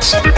Thanks.